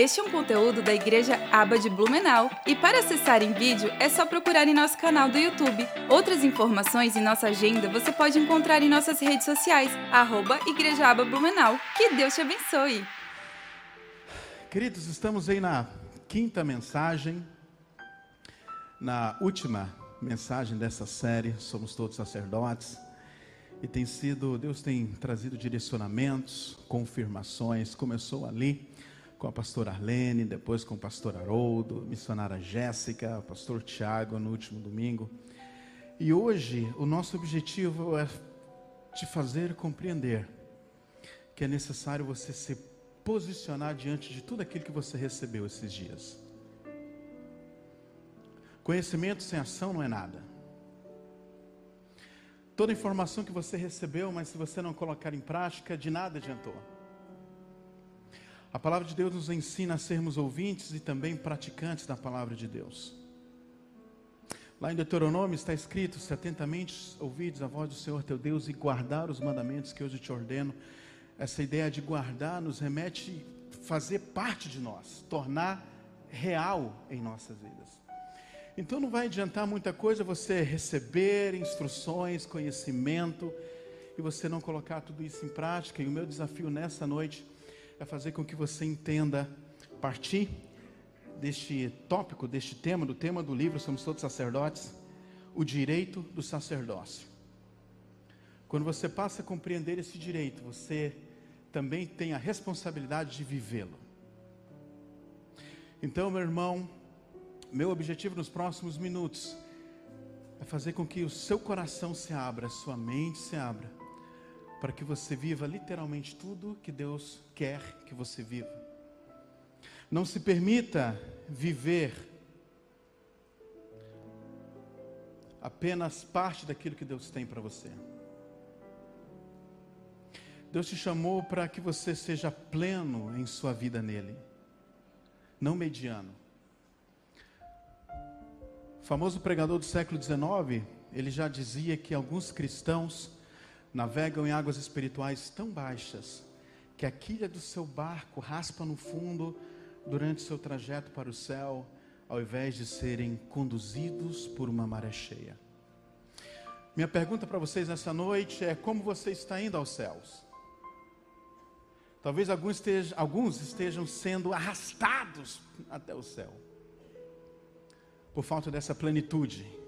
Este é um conteúdo da Igreja Aba de Blumenau e para acessar em vídeo é só procurar em nosso canal do YouTube. Outras informações e nossa agenda você pode encontrar em nossas redes sociais, arroba Igreja Aba Blumenau. Que Deus te abençoe! Queridos, estamos aí na quinta mensagem, na última mensagem dessa série, somos todos sacerdotes, e tem sido, Deus tem trazido direcionamentos, confirmações, começou ali com a pastora Arlene, depois com o pastor Haroldo, missionária Jéssica, pastor Tiago no último domingo. E hoje o nosso objetivo é te fazer compreender que é necessário você se posicionar diante de tudo aquilo que você recebeu esses dias. Conhecimento sem ação não é nada. Toda informação que você recebeu, mas se você não colocar em prática, de nada adiantou. A palavra de Deus nos ensina a sermos ouvintes e também praticantes da palavra de Deus. Lá em Deuteronômio está escrito: Se atentamente ouvides a voz do Senhor teu Deus e guardar os mandamentos que hoje te ordeno. Essa ideia de guardar nos remete fazer parte de nós, tornar real em nossas vidas. Então não vai adiantar muita coisa você receber instruções, conhecimento e você não colocar tudo isso em prática. E o meu desafio nessa noite é fazer com que você entenda, partir deste tópico, deste tema, do tema do livro, somos todos sacerdotes, o direito do sacerdócio. Quando você passa a compreender esse direito, você também tem a responsabilidade de vivê-lo. Então, meu irmão, meu objetivo nos próximos minutos é fazer com que o seu coração se abra, a sua mente se abra, para que você viva literalmente tudo que Deus quer que você viva. Não se permita viver apenas parte daquilo que Deus tem para você. Deus te chamou para que você seja pleno em sua vida nele, não mediano. O famoso pregador do século XIX, ele já dizia que alguns cristãos navegam em águas espirituais tão baixas que a quilha do seu barco raspa no fundo durante seu trajeto para o céu, ao invés de serem conduzidos por uma maré cheia. Minha pergunta para vocês nessa noite é: como você está indo aos céus? Talvez alguns estejam, alguns estejam sendo arrastados até o céu, por falta dessa plenitude.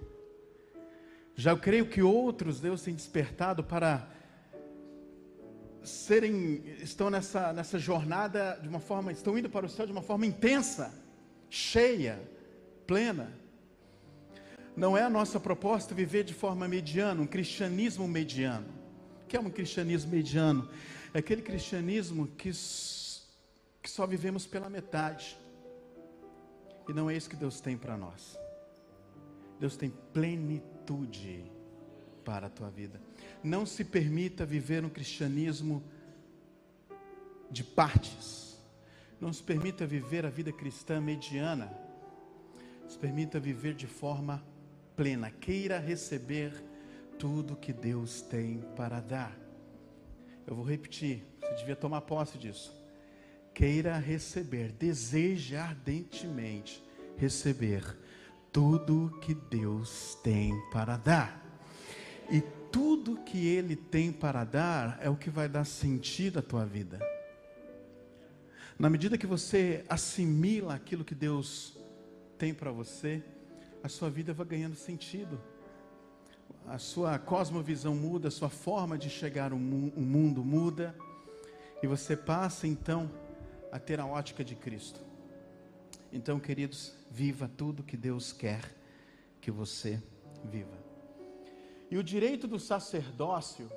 Já eu creio que outros Deus tem despertado para serem, estão nessa, nessa jornada de uma forma, estão indo para o céu de uma forma intensa, cheia, plena. Não é a nossa proposta viver de forma mediana, um cristianismo mediano. O que é um cristianismo mediano? É aquele cristianismo que, que só vivemos pela metade. E não é isso que Deus tem para nós. Deus tem plenitude para a tua vida. Não se permita viver um cristianismo de partes. Não se permita viver a vida cristã mediana. Se permita viver de forma plena. Queira receber tudo que Deus tem para dar. Eu vou repetir, você devia tomar posse disso. Queira receber, deseje ardentemente receber tudo que Deus tem para dar. E tudo que Ele tem para dar é o que vai dar sentido à tua vida. Na medida que você assimila aquilo que Deus tem para você, a sua vida vai ganhando sentido. A sua cosmovisão muda, a sua forma de chegar ao mundo muda, e você passa então a ter a ótica de Cristo. Então, queridos, viva tudo que Deus quer que você viva. E o direito do sacerdócio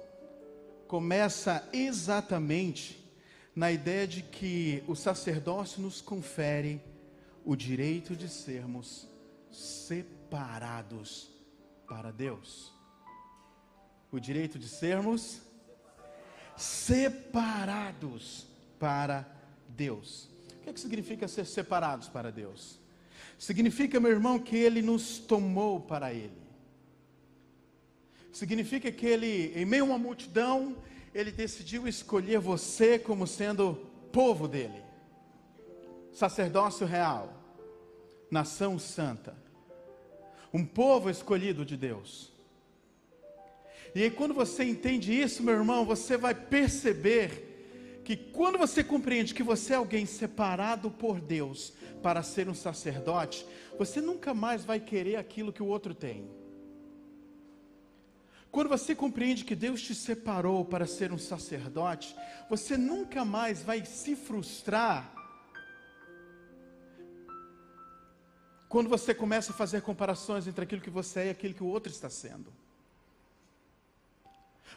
começa exatamente na ideia de que o sacerdócio nos confere o direito de sermos separados para Deus. O direito de sermos separados para Deus. O que, é que significa ser separados para Deus? Significa, meu irmão, que Ele nos tomou para Ele. Significa que ele, em meio a uma multidão, ele decidiu escolher você como sendo povo dele, sacerdócio real, nação santa, um povo escolhido de Deus. E aí, quando você entende isso, meu irmão, você vai perceber que quando você compreende que você é alguém separado por Deus para ser um sacerdote, você nunca mais vai querer aquilo que o outro tem. Quando você compreende que Deus te separou para ser um sacerdote, você nunca mais vai se frustrar quando você começa a fazer comparações entre aquilo que você é e aquilo que o outro está sendo.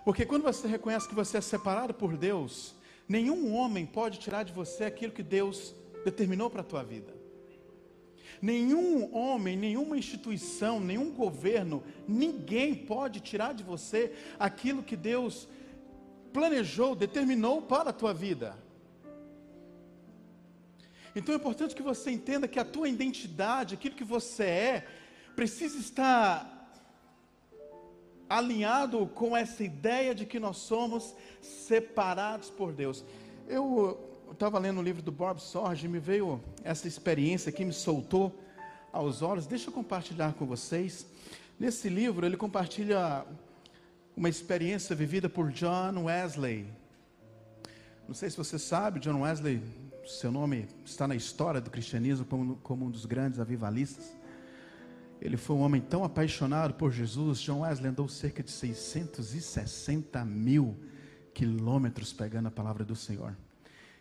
Porque quando você reconhece que você é separado por Deus, nenhum homem pode tirar de você aquilo que Deus determinou para a tua vida. Nenhum homem, nenhuma instituição, nenhum governo, ninguém pode tirar de você aquilo que Deus planejou, determinou para a tua vida. Então é importante que você entenda que a tua identidade, aquilo que você é, precisa estar alinhado com essa ideia de que nós somos separados por Deus. Eu estava lendo o livro do Bob Sorge e me veio essa experiência que me soltou aos olhos. Deixa eu compartilhar com vocês. Nesse livro, ele compartilha uma experiência vivida por John Wesley. Não sei se você sabe, John Wesley, seu nome está na história do cristianismo como, como um dos grandes avivalistas. Ele foi um homem tão apaixonado por Jesus. John Wesley andou cerca de 660 mil quilômetros pegando a palavra do Senhor.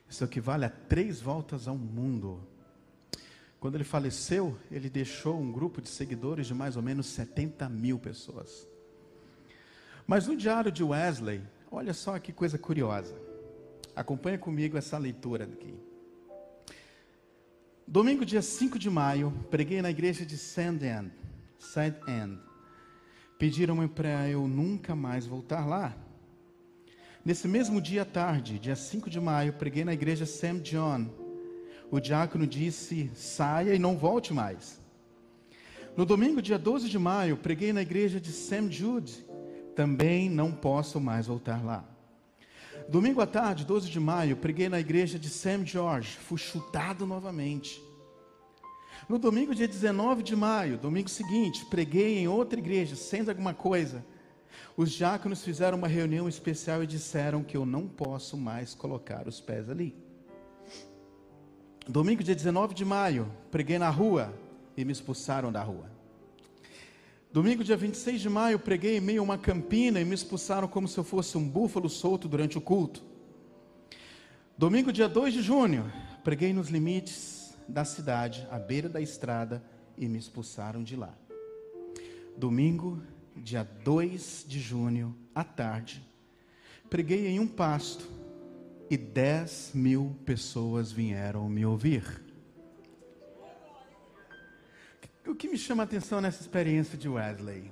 Isso equivale a três voltas ao mundo. Quando ele faleceu, ele deixou um grupo de seguidores de mais ou menos 70 mil pessoas. Mas no diário de Wesley, olha só que coisa curiosa. Acompanha comigo essa leitura aqui. Domingo, dia 5 de maio, preguei na igreja de Sand End. Sand End. Pediram-me para eu nunca mais voltar lá. Nesse mesmo dia à tarde, dia 5 de maio, preguei na igreja Sam John. O diácono disse: saia e não volte mais. No domingo, dia 12 de maio, preguei na igreja de Sam Jude. Também não posso mais voltar lá. Domingo à tarde, 12 de maio, preguei na igreja de Sam George. Fui chutado novamente. No domingo, dia 19 de maio, domingo seguinte, preguei em outra igreja, sendo alguma coisa os diáconos fizeram uma reunião especial e disseram que eu não posso mais colocar os pés ali. Domingo, dia 19 de maio, preguei na rua e me expulsaram da rua. Domingo, dia 26 de maio, preguei em meio a uma campina e me expulsaram como se eu fosse um búfalo solto durante o culto. Domingo, dia 2 de junho, preguei nos limites da cidade, à beira da estrada, e me expulsaram de lá. Domingo, dia 2 de junho, à tarde, preguei em um pasto e 10 mil pessoas vieram me ouvir. O que me chama a atenção nessa experiência de Wesley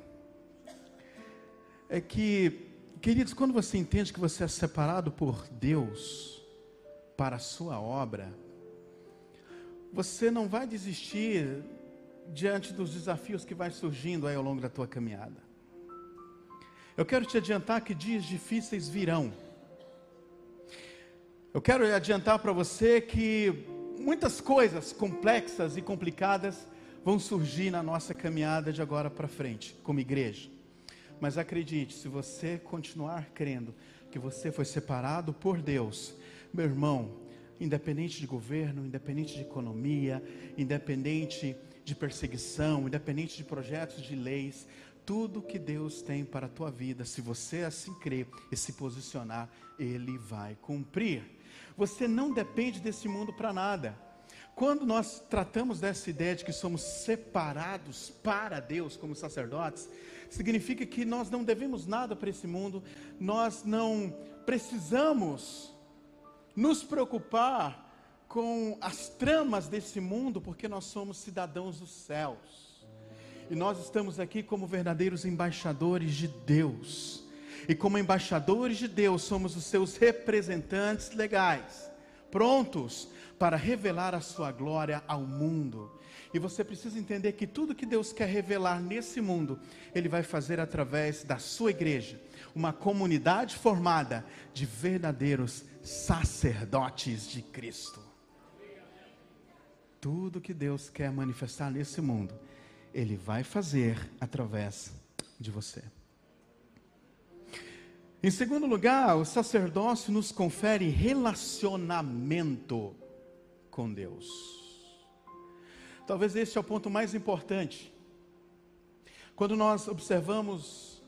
é que, queridos, quando você entende que você é separado por Deus para a sua obra, você não vai desistir diante dos desafios que vai surgindo aí ao longo da tua caminhada. Eu quero te adiantar que dias difíceis virão. Eu quero adiantar para você que muitas coisas complexas e complicadas vão surgir na nossa caminhada de agora para frente, como igreja. Mas acredite, se você continuar crendo que você foi separado por Deus, meu irmão, independente de governo, independente de economia, independente de perseguição, independente de projetos de leis, tudo que Deus tem para a tua vida, se você assim crer e se posicionar, Ele vai cumprir. Você não depende desse mundo para nada. Quando nós tratamos dessa ideia de que somos separados para Deus como sacerdotes, significa que nós não devemos nada para esse mundo, nós não precisamos nos preocupar com as tramas desse mundo, porque nós somos cidadãos dos céus. E nós estamos aqui como verdadeiros embaixadores de Deus. E como embaixadores de Deus, somos os seus representantes legais, prontos para revelar a sua glória ao mundo. E você precisa entender que tudo que Deus quer revelar nesse mundo, Ele vai fazer através da sua igreja, uma comunidade formada de verdadeiros sacerdotes de Cristo. tudo que Deus quer manifestar nesse mundo, Ele vai fazer através de você. Em segundo lugar, o sacerdócio nos confere relacionamento com Deus. Talvez esse é o ponto mais importante. Quando nós observamos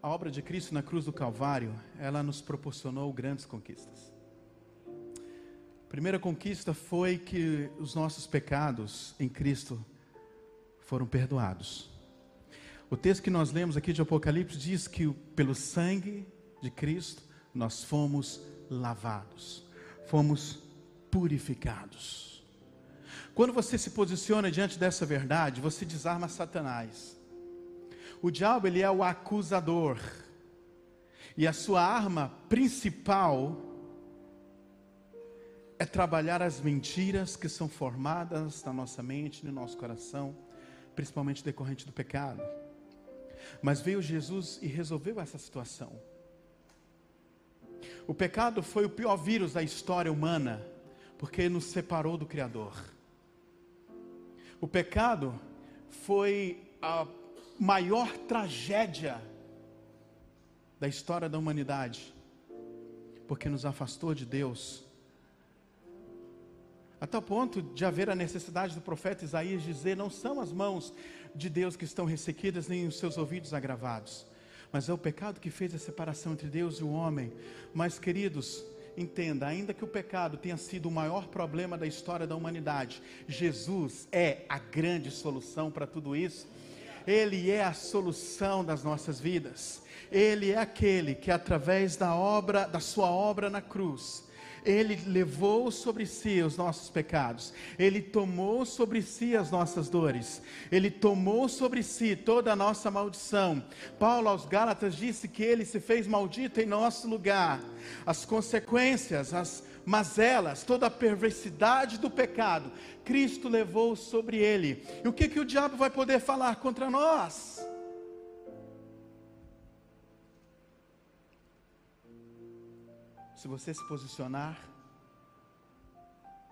a obra de Cristo na cruz do Calvário, ela nos proporcionou grandes conquistas. A primeira conquista foi que os nossos pecados em Cristo foram perdoados. O texto que nós lemos aqui de Apocalipse diz que pelo sangue de Cristo nós fomos lavados, fomos purificados. Quando você se posiciona diante dessa verdade, você desarma Satanás. O diabo ele é o acusador. E a sua arma principal é trabalhar as mentiras que são formadas na nossa mente, no nosso coração, principalmente decorrente do pecado. Mas veio Jesus e resolveu essa situação. O pecado foi o pior vírus da história humana, porque nos separou do Criador. O pecado foi a maior tragédia da história da humanidade, porque nos afastou de Deus. Até o ponto de haver a necessidade do profeta Isaías dizer: Não são as mãos de Deus que estão ressequidas, nem os seus ouvidos agravados. Mas é o pecado que fez a separação entre Deus e o homem. Mas, queridos, entenda, ainda que o pecado tenha sido o maior problema da história da humanidade, Jesus é a grande solução para tudo isso. Ele é a solução das nossas vidas. Ele é aquele que através da obra, da sua obra na cruz, ele levou sobre si os nossos pecados, Ele tomou sobre si as nossas dores, Ele tomou sobre si toda a nossa maldição. Paulo aos Gálatas disse que Ele se fez maldito em nosso lugar. As consequências, as mazelas, toda a perversidade do pecado, Cristo levou sobre Ele. E o que, que o diabo vai poder falar contra nós? Se você se posicionar,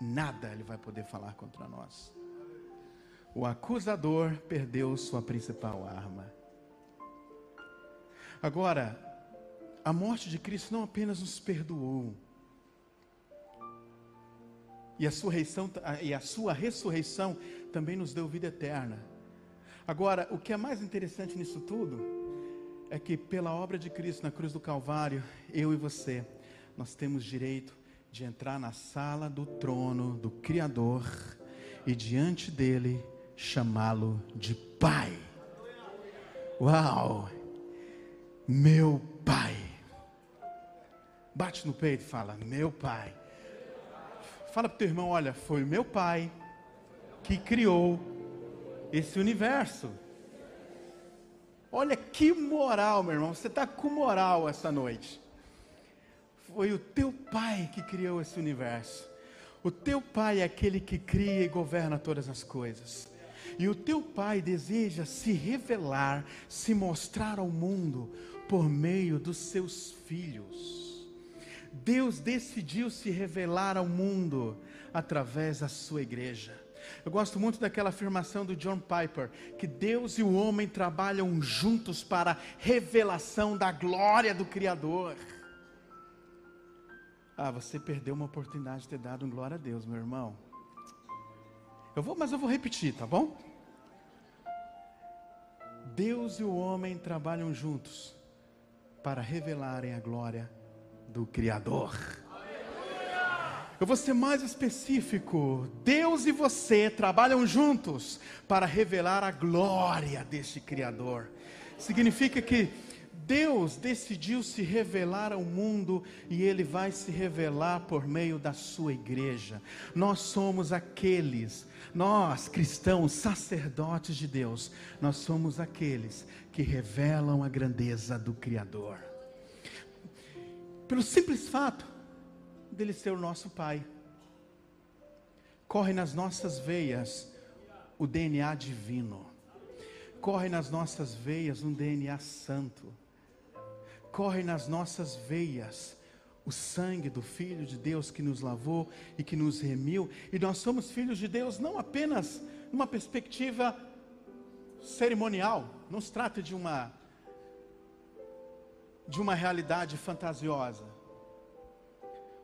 nada ele vai poder falar contra nós. O acusador perdeu sua principal arma. Agora, a morte de Cristo não apenas nos perdoou, e a, e a sua ressurreição também nos deu vida eterna. Agora, o que é mais interessante nisso tudo é que pela obra de Cristo na cruz do Calvário, eu e você nós temos direito de entrar na sala do trono do Criador e diante dele chamá-lo de Pai. Uau! Meu Pai. Bate no peito e fala: Meu Pai. Fala para o teu irmão: Olha, foi meu Pai que criou esse universo. Olha que moral, meu irmão. Você está com moral essa noite foi o teu pai que criou esse universo. O teu pai é aquele que cria e governa todas as coisas. E o teu pai deseja se revelar, se mostrar ao mundo por meio dos seus filhos. Deus decidiu se revelar ao mundo através da sua igreja. Eu gosto muito daquela afirmação do John Piper, que Deus e o homem trabalham juntos para a revelação da glória do Criador. Ah, você perdeu uma oportunidade de ter dado um glória a Deus, meu irmão. Eu vou, mas eu vou repetir, tá bom? Deus e o homem trabalham juntos para revelarem a glória do Criador. Eu vou ser mais específico. Deus e você trabalham juntos para revelar a glória deste Criador. Significa que Deus decidiu se revelar ao mundo e Ele vai se revelar por meio da sua igreja. Nós somos aqueles, nós cristãos, sacerdotes de Deus, nós somos aqueles que revelam a grandeza do Criador. Pelo simples fato dele ser o nosso Pai, corre nas nossas veias o DNA divino, corre nas nossas veias um DNA santo corre nas nossas veias o sangue do Filho de Deus que nos lavou e que nos remiu, e nós somos filhos de Deus não apenas numa perspectiva cerimonial, não se trata de uma de uma realidade fantasiosa.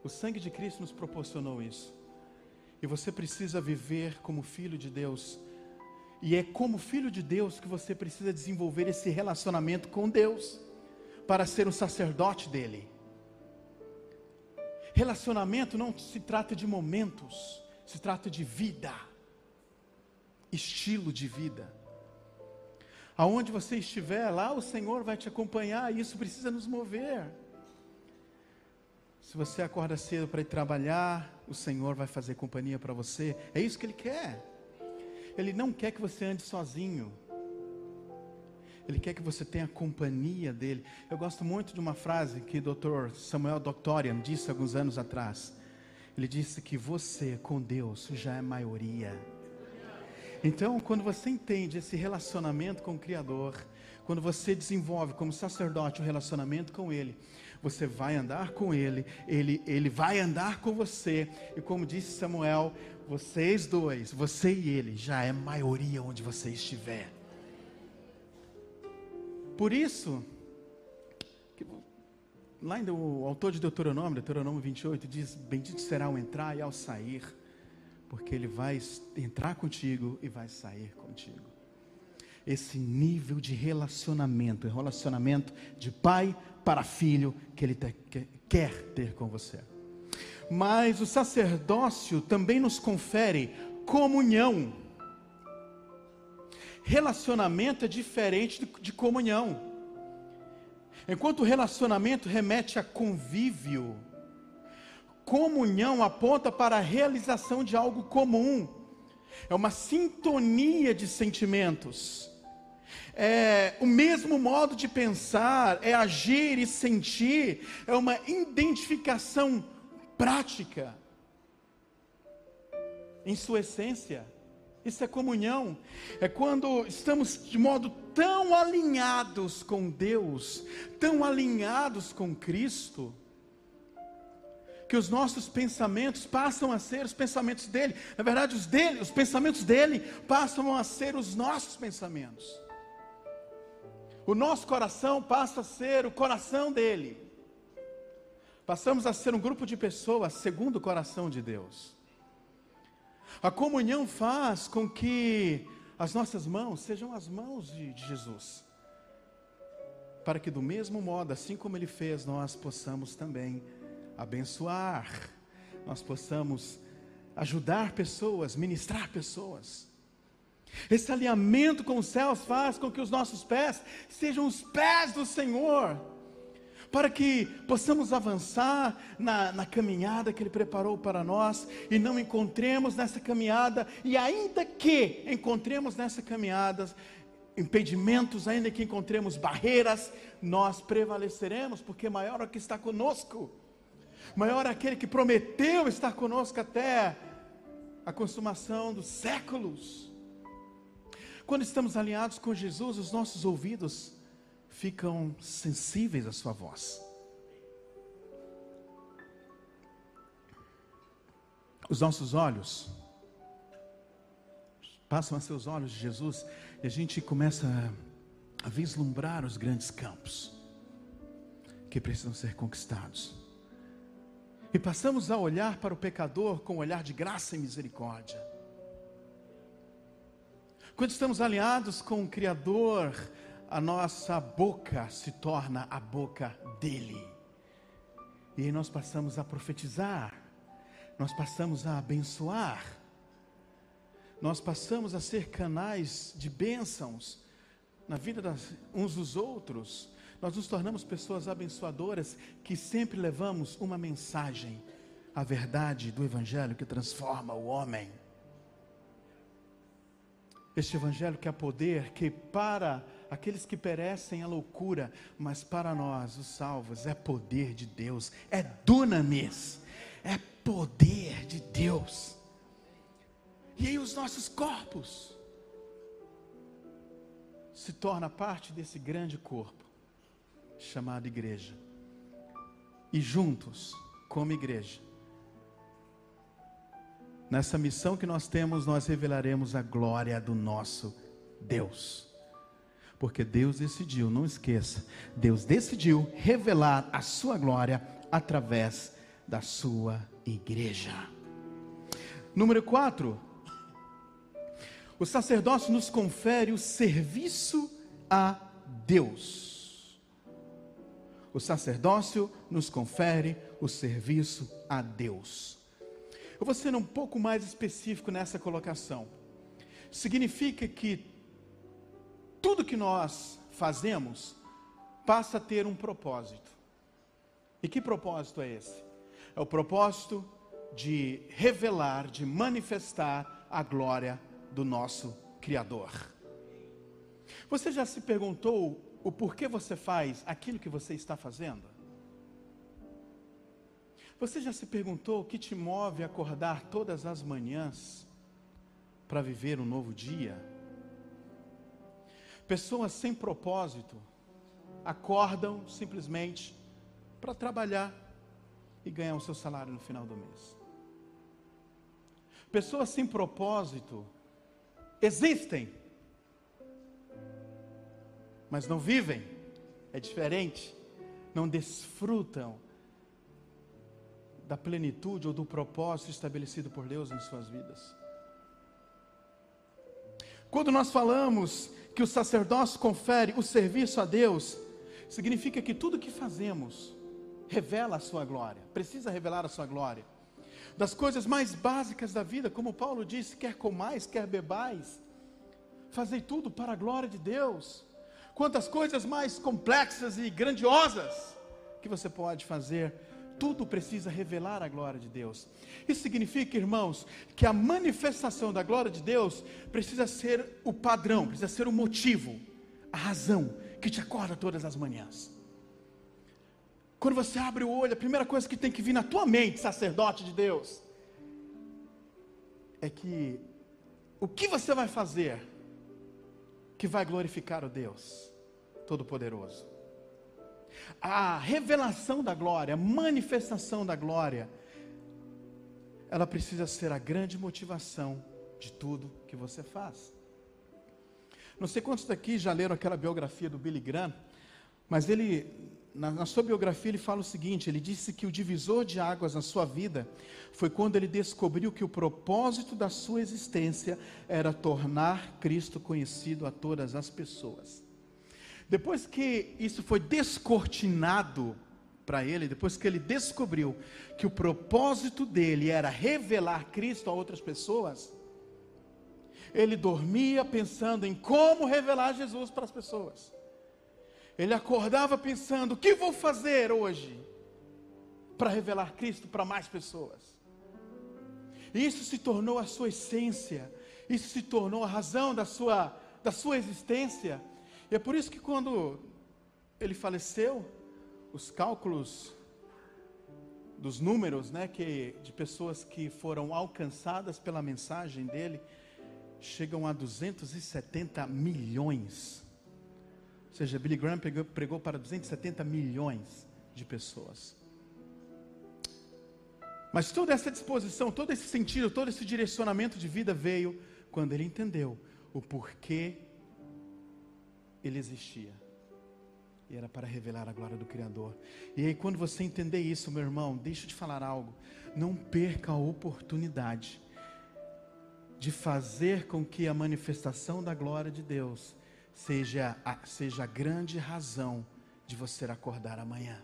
O sangue de Cristo nos proporcionou isso. E você precisa viver como filho de Deus. E é como filho de Deus que você precisa desenvolver esse relacionamento com Deus para ser um sacerdote dele. Relacionamento não se trata de momentos, se trata de vida, estilo de vida. Aonde você estiver, lá o Senhor vai te acompanhar, e isso precisa nos mover. Se você acorda cedo para ir trabalhar, o Senhor vai fazer companhia para você. É isso que Ele quer. Ele não quer que você ande sozinho. Ele quer que você tenha a companhia dele. Eu gosto muito de uma frase que o Dr. Samuel Doctorian disse alguns anos atrás. Ele disse que você com Deus já é maioria. Então, quando você entende esse relacionamento com o Criador, quando você desenvolve como sacerdote o um relacionamento com Ele, você vai andar com Ele, Ele, Ele vai andar com você, e como disse Samuel, vocês dois, você e Ele, já é maioria onde você estiver. Por isso, lá ainda o autor de Deuteronômio, Deuteronômio 28, diz: Bendito será o entrar e ao sair, porque ele vai entrar contigo e vai sair contigo. Esse nível de relacionamento, relacionamento de pai para filho que ele te, que, quer ter com você. Mas o sacerdócio também nos confere comunhão Relacionamento é diferente de, comunhão. Enquanto relacionamento remete a convívio, comunhão aponta para a realização de algo comum. É uma sintonia de sentimentos. É o mesmo modo de pensar, é agir e sentir, é uma identificação prática em sua essência. Isso é comunhão. É quando estamos de modo tão alinhados com Deus, tão alinhados com Cristo, que os nossos pensamentos passam a ser os pensamentos dele. Na verdade, os dele, os pensamentos dele passam a ser os nossos pensamentos. O nosso coração passa a ser o coração dele. Passamos a ser um grupo de pessoas segundo o coração de Deus. A comunhão faz com que as nossas mãos sejam as mãos de, de Jesus. Para que, do mesmo modo, assim como Ele fez, nós possamos também abençoar, nós possamos ajudar pessoas, ministrar pessoas. Esse alinhamento com os céus faz com que os nossos pés sejam os pés do Senhor para que possamos avançar na, na caminhada que Ele preparou para nós e não encontremos nessa caminhada, e ainda que encontremos nessa caminhada impedimentos, ainda que encontremos barreiras, nós prevaleceremos, porque maior é o que está conosco, maior é aquele que prometeu estar conosco até a consumação dos séculos. Quando estamos alinhados com Jesus, os nossos ouvidos ficam sensíveis à sua voz. Os nossos olhos passam a ser os olhos de Jesus e a gente começa a, vislumbrar os grandes campos que precisam ser conquistados. E passamos a olhar para o pecador com um olhar de graça e misericórdia. Quando estamos alinhados com o Criador, a nossa boca se torna a boca dele. E aí nós passamos a profetizar, nós passamos a abençoar, nós passamos a ser canais de bênçãos na vida das, uns dos outros. Nós nos tornamos pessoas abençoadoras que sempre levamos uma mensagem, a verdade do Evangelho que transforma o homem. Este Evangelho que é poder, que para aqueles que perecem é loucura, mas para nós, os salvos, é poder de Deus, é dunamis, é poder de Deus. E aí os nossos corpos se torna parte desse grande corpo chamado igreja. e juntos, como igreja, nessa missão que nós temos, nós revelaremos a glória do nosso Deus. Porque Deus decidiu, não esqueça, Deus decidiu revelar a sua glória através da sua igreja. Número 4. O sacerdócio nos confere o serviço a Deus. O sacerdócio nos confere o serviço a Deus. Eu vou ser um pouco mais específico nessa colocação. Significa que tudo que nós fazemos passa a ter um propósito. E que propósito é esse? É o propósito de revelar, de manifestar a glória do nosso Criador. Você já se perguntou o porquê você faz aquilo que você está fazendo? Você já se perguntou o que te move a acordar todas as manhãs para viver um novo dia? Pessoas sem propósito acordam simplesmente para trabalhar e ganhar o seu salário no final do mês. Pessoas sem propósito existem, mas não vivem, é diferente, não desfrutam da plenitude ou do propósito estabelecido por Deus em suas vidas. Quando nós falamos que o sacerdócio confere o serviço a Deus, significa que tudo que fazemos revela a sua glória, precisa revelar a sua glória das coisas mais básicas da vida, como Paulo disse: quer comais, quer bebais, fazei tudo para a glória de Deus. Quantas coisas mais complexas e grandiosas que você pode fazer, tudo precisa revelar a glória de Deus. Isso significa, irmãos, que a manifestação da glória de Deus precisa ser o padrão, precisa ser o motivo, a razão que te acorda todas as manhãs. Quando você abre o olho, a primeira coisa que tem que vir na tua mente, sacerdote de Deus, é que o que você vai fazer que vai glorificar o Deus Todo-Poderoso. A revelação da glória, a manifestação da glória, ela precisa ser a grande motivação de tudo que você faz. Não sei quantos daqui já leram aquela biografia do Billy Graham, mas ele na, na, sua biografia, ele fala o seguinte: ele disse que o divisor de águas na sua vida foi quando ele descobriu que o propósito da sua existência era tornar Cristo conhecido a todas as pessoas. Depois que isso foi descortinado para ele, depois que ele descobriu que o propósito dele era revelar Cristo a outras pessoas, ele dormia pensando em como revelar Jesus para as pessoas. Ele acordava pensando: o que vou fazer hoje para revelar Cristo para mais pessoas? E isso se tornou a sua essência, isso se tornou a razão da sua, da sua existência. E é por isso que quando ele faleceu, os cálculos dos números, né, que de pessoas que foram alcançadas pela mensagem dele chegam a 270 milhões ou seja, Billy Graham pregou, pregou para 270 milhões de pessoas. Mas toda essa disposição, todo esse sentido, todo esse direcionamento de vida veio quando ele entendeu o porquê ele existia. E era para revelar a glória do Criador. E aí, quando você entender isso, meu irmão, deixa eu te falar algo. Não perca a oportunidade de fazer com que a manifestação da glória de Deus seja a, seja a grande razão de você acordar amanhã.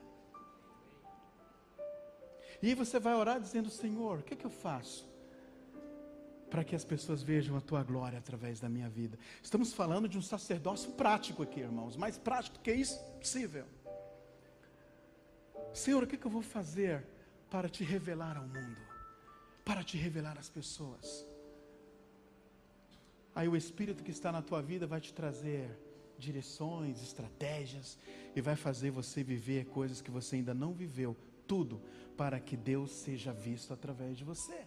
E aí você vai orar dizendo: Senhor, o que, é que eu faço? Para que as pessoas vejam a tua glória através da minha vida. Estamos falando de um sacerdócio prático aqui, irmãos. Mais prático que isso, possível. Senhor, o que, que eu vou fazer para te revelar ao mundo? Para te revelar às pessoas? Aí o Espírito que está na tua vida vai te trazer direções, estratégias e vai fazer você viver coisas que você ainda não viveu. Tudo para que Deus seja visto através de você.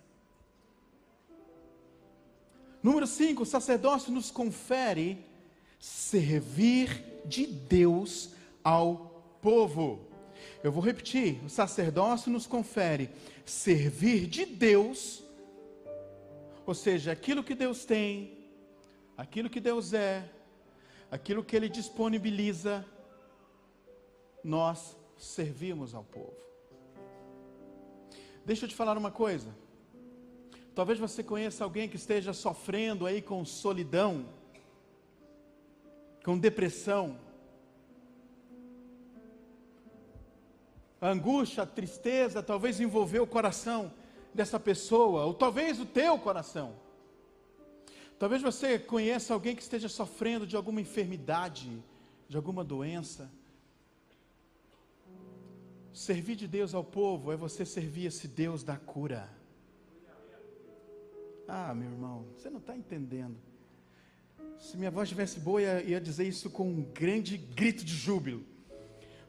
Número 5, o sacerdócio nos confere servir de Deus ao povo. Eu vou repetir: o sacerdócio nos confere servir de Deus, ou seja, aquilo que Deus tem, aquilo que Deus é, aquilo que Ele disponibiliza, nós servimos ao povo. Deixa eu te falar uma coisa. Talvez você conheça alguém que esteja sofrendo aí com solidão, com depressão, angústia, tristeza, talvez envolveu o coração dessa pessoa, ou talvez o teu coração. Talvez você conheça alguém que esteja sofrendo de alguma enfermidade, de alguma doença. Servir de Deus ao povo é você servir esse Deus da cura. Ah, meu irmão, você não está entendendo. Se minha voz estivesse boa, eu ia dizer isso com um grande grito de júbilo.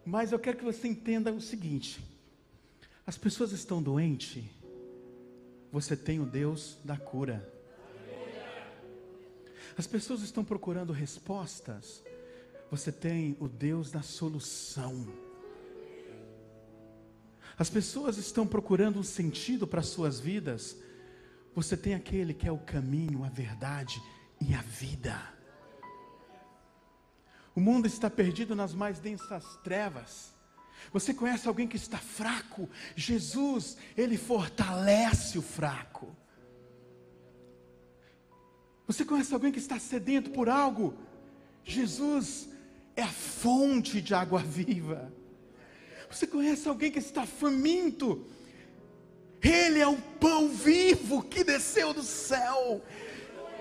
Mas eu quero que você entenda o seguinte: as pessoas estão doentes, você tem o Deus da cura. As pessoas estão procurando respostas, você tem o Deus da solução. As pessoas estão procurando um sentido para suas vidas, você tem aquele que é o caminho, a verdade e a vida. O mundo está perdido nas mais densas trevas. Você conhece alguém que está fraco? Jesus, ele fortalece o fraco. Você conhece alguém que está sedento por algo? Jesus é a fonte de água viva. Você conhece alguém que está faminto? Ele é o pão vivo que desceu do céu.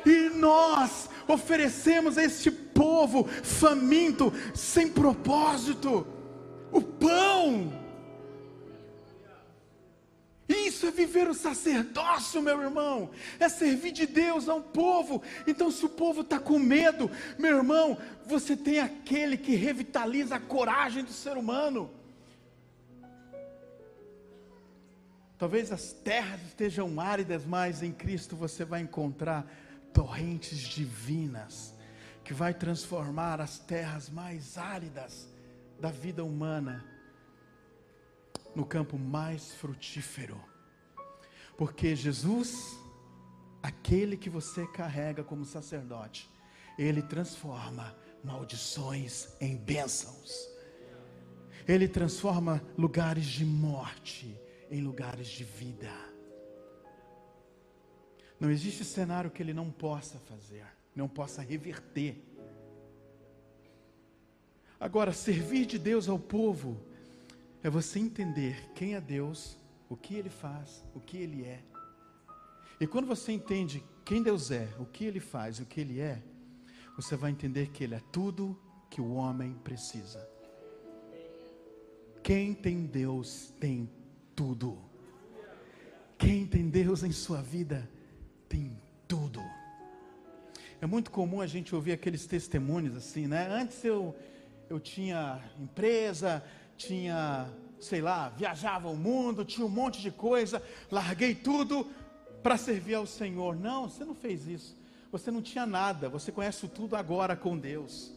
E nós oferecemos a este povo faminto, sem propósito, o pão. Isso é viver o sacerdócio, meu irmão, é servir de Deus ao povo. Então, se o povo está com medo, meu irmão, você tem aquele que revitaliza a coragem do ser humano. Talvez as terras estejam áridas, mas em Cristo você vai encontrar torrentes divinas que vai transformar as terras mais áridas da vida humana no campo mais frutífero. Porque Jesus, aquele que você carrega como sacerdote, ele transforma maldições em bênçãos. Ele transforma lugares de morte em lugares de vida. Não existe cenário que ele não possa fazer, não possa reverter. Agora, servir de Deus ao povo é você entender quem é Deus, o que ele faz, o que ele é. E quando você entende quem Deus é, o que ele faz, o que ele é, você vai entender que ele é tudo que o homem precisa. Quem tem Deus tem tudo. Quem tem Deus em sua vida tem tudo. É muito comum a gente ouvir aqueles testemunhos assim, né? Antes eu, eu tinha empresa, tinha, sei lá, viajava o mundo, tinha um monte de coisa, larguei tudo para servir ao Senhor. Não, você não fez isso. Você não tinha nada, você conhece tudo agora com Deus.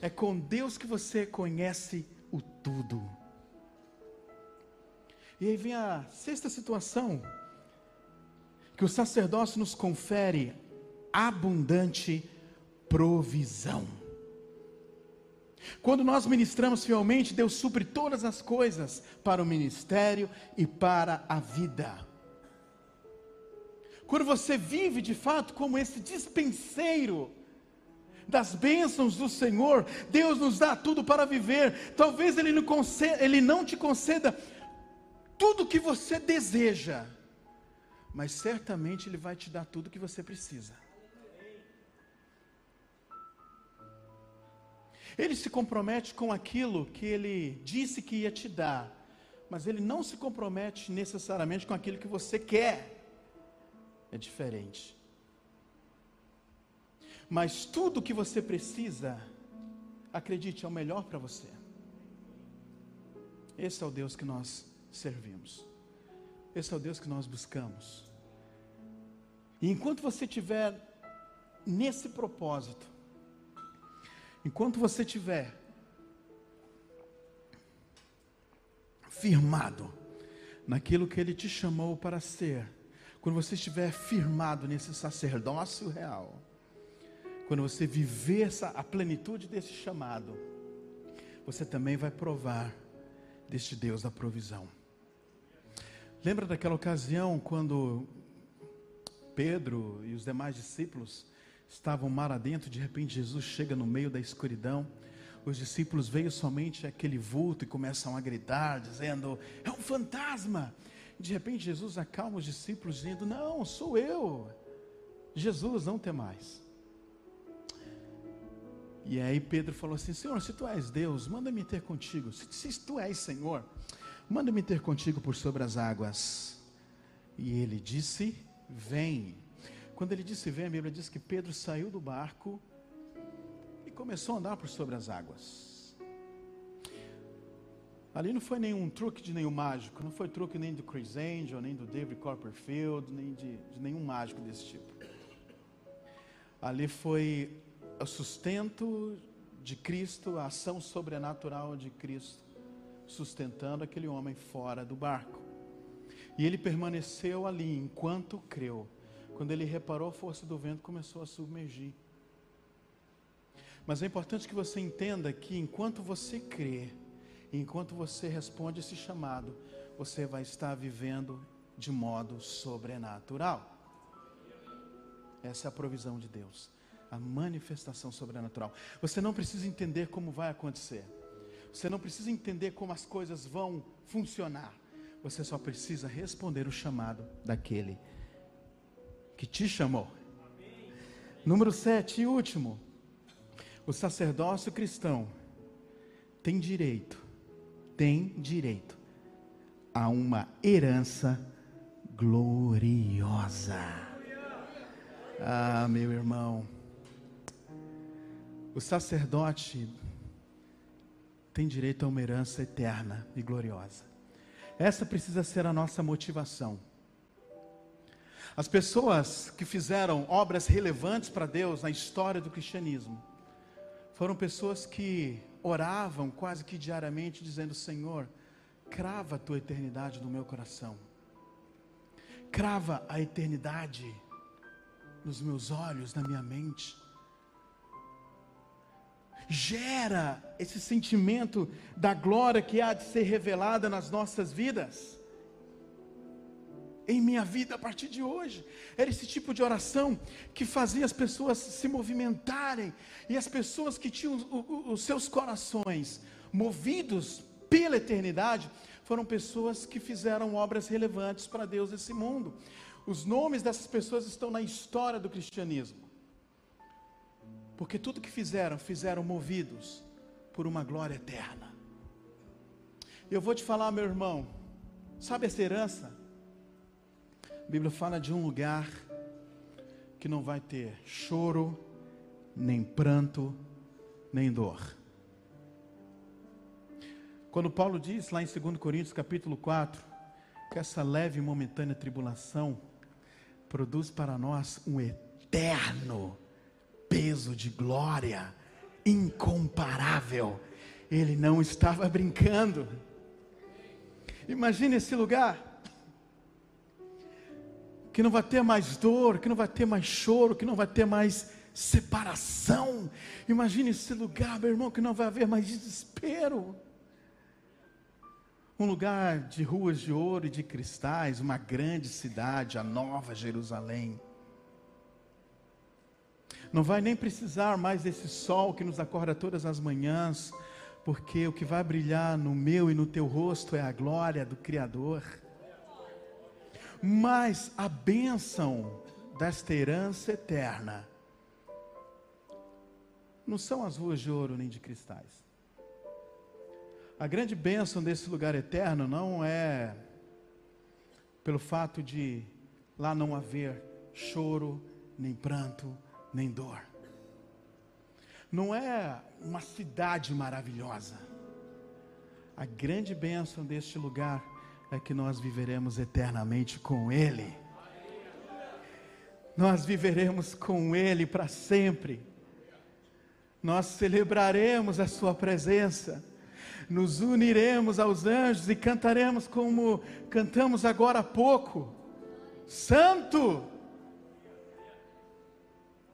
É com Deus que você conhece o tudo. E aí vem a sexta situação que o sacerdócio nos confere abundante provisão. Quando nós ministramos fielmente, Deus supre todas as coisas para o ministério e para a vida. Quando você vive de fato como esse dispenseiro das bênçãos do Senhor, Deus nos dá tudo para viver. Talvez Ele não, conceda, Ele não te conceda tudo que você deseja, mas certamente Ele vai te dar tudo que você precisa. Ele se compromete com aquilo que Ele disse que ia te dar, mas Ele não se compromete necessariamente com aquilo que você quer. É diferente. Mas tudo que você precisa, acredite, é o melhor para você. Esse é o Deus que nós servimos. Esse é o Deus que nós buscamos. E enquanto você estiver nesse propósito, enquanto você estiver firmado naquilo que Ele te chamou para ser, quando você estiver firmado nesse sacerdócio real, quando você viver essa, a plenitude desse chamado, você também vai provar deste Deus da provisão. Lembra daquela ocasião quando Pedro e os demais discípulos estavam mar adentro, de repente Jesus chega no meio da escuridão. Os discípulos veem somente aquele vulto e começam a gritar, dizendo: É um fantasma. De repente Jesus acalma os discípulos, dizendo: Não, sou eu. Jesus, não tem mais. E aí Pedro falou assim: Senhor, se tu és Deus, manda-me ter contigo. Se, se tu és Senhor, manda-me ter contigo por sobre as águas. E ele disse: Vem. Quando ele disse vem, a Bíblia diz que Pedro saiu do barco e começou a andar por sobre as águas. Ali não foi nenhum truque de nenhum mágico, não foi truque nem do Chris Angel, nem do David Copperfield, nem de, de nenhum mágico desse tipo. Ali foi o sustento de Cristo, a ação sobrenatural de Cristo, sustentando aquele homem fora do barco. E ele permaneceu ali enquanto creu. Quando ele reparou a força do vento, começou a submergir. Mas é importante que você entenda que enquanto você crê, enquanto você responde esse chamado, você vai estar vivendo de modo sobrenatural. Essa é a provisão de Deus, a manifestação sobrenatural. Você não precisa entender como vai acontecer. Você não precisa entender como as coisas vão funcionar. Você só precisa responder o chamado daquele que te chamou. Número sete e último. O sacerdócio cristão tem direito, tem direito a uma herança gloriosa. Ah, meu irmão, o sacerdote tem direito a uma herança eterna e gloriosa. Essa precisa ser a nossa motivação. As pessoas que fizeram obras relevantes para Deus na história do cristianismo foram pessoas que oravam quase que diariamente, dizendo: Senhor, crava a tua eternidade no meu coração, crava a eternidade nos meus olhos, na minha mente. Gera esse sentimento da glória que há de ser revelada nas nossas vidas em minha vida a partir de hoje. Era esse tipo de oração que fazia as pessoas se movimentarem e as pessoas que tinham os seus corações movidos pela eternidade foram pessoas que fizeram obras relevantes para Deus nesse mundo. Os nomes dessas pessoas estão na história do cristianismo. Porque tudo que fizeram, fizeram movidos por uma glória eterna. Eu vou te falar, meu irmão, sabe essa herança? A Bíblia fala de um lugar que não vai ter choro, nem pranto, nem dor. Quando Paulo diz lá em 2 Coríntios capítulo 4, que essa leve e momentânea tribulação produz para nós um eterno peso de glória incomparável. Ele não estava brincando. Imagine esse lugar que não vai ter mais dor, que não vai ter mais choro, que não vai ter mais separação. Imagine esse lugar, meu irmão, que não vai haver mais desespero. Um lugar de ruas de ouro e de cristais, uma grande cidade, a nova Jerusalém. Não vai nem precisar mais desse sol que nos acorda todas as manhãs, porque o que vai brilhar no meu e no teu rosto é a glória do Criador. Mas a bênção desta herança eterna não são as ruas de ouro nem de cristais. A grande bênção desse lugar eterno não é pelo fato de lá não haver choro, nem pranto, nem dor. Não é uma cidade maravilhosa. A grande bênção deste lugar é que nós viveremos eternamente com Ele. Nós viveremos com Ele para sempre. Nós celebraremos a Sua presença. nos uniremos aos anjos e cantaremos como cantamos agora há pouco: Santo!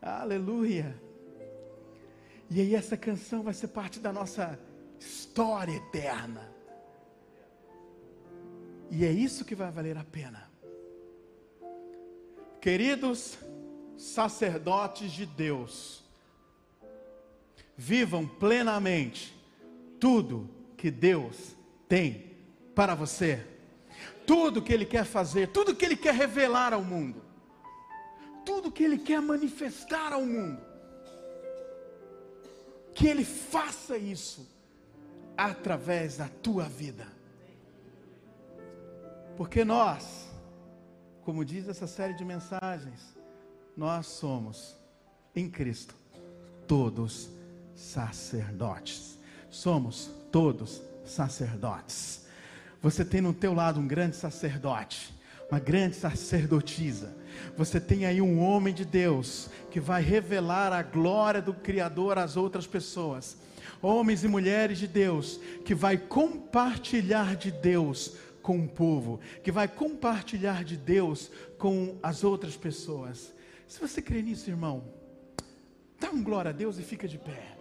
Aleluia! E aí, essa canção vai ser parte da nossa história eterna. E é isso que vai valer a pena. Queridos sacerdotes de Deus, vivam plenamente tudo que Deus tem para você, tudo que Ele quer fazer, tudo que Ele quer revelar ao mundo, tudo que Ele quer manifestar ao mundo, que Ele faça isso através da tua vida, porque nós, como diz essa série de mensagens, nós somos em Cristo todos sacerdotes. Somos todos sacerdotes. Você tem no teu lado um grande sacerdote, uma grande sacerdotisa. Você tem aí um homem de Deus que vai revelar a glória do Criador às outras pessoas. Homens e mulheres de Deus que vai compartilhar de Deus com o povo, que vai compartilhar de Deus com as outras pessoas. Se você crê nisso, irmão, dá um glória a Deus e fica de pé.